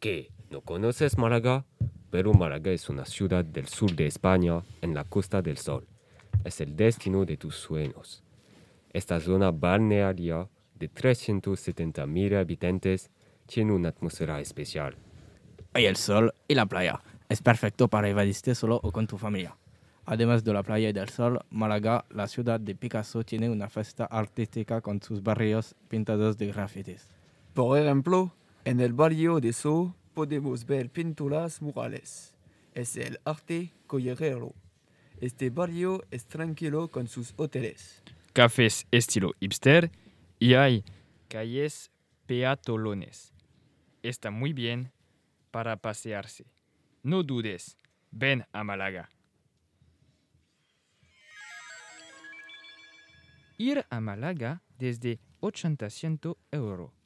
¿Qué? ¿No conoces Málaga? Pero Málaga es una ciudad del sur de España, en la Costa del Sol. Es el destino de tus sueños. Esta zona balnearia de 370.000 habitantes tiene una atmósfera especial. Hay el sol y la playa. Es perfecto para evadirte solo o con tu familia. Además de la playa y del sol, Málaga, la ciudad de Picasso, tiene una fiesta artística con sus barrios pintados de grafitis. Por ejemplo, en el barrio de So podemos ver pinturas murales. Es el arte callejero. Este barrio es tranquilo con sus hoteles. cafés estilo hipster y hay calles peatolones. Está muy bien para pasearse. No dudes, ven a Málaga. Ir a Málaga desde 800 euros.